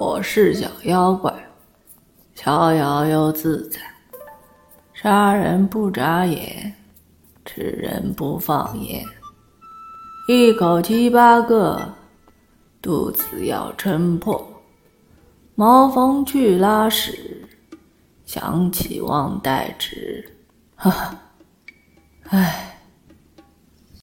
我是小妖怪。逍遥又自在。杀人不眨眼吃人不放盐一口七八个肚子要撑破。茅房去拉屎想起忘带纸。哈哈。唉。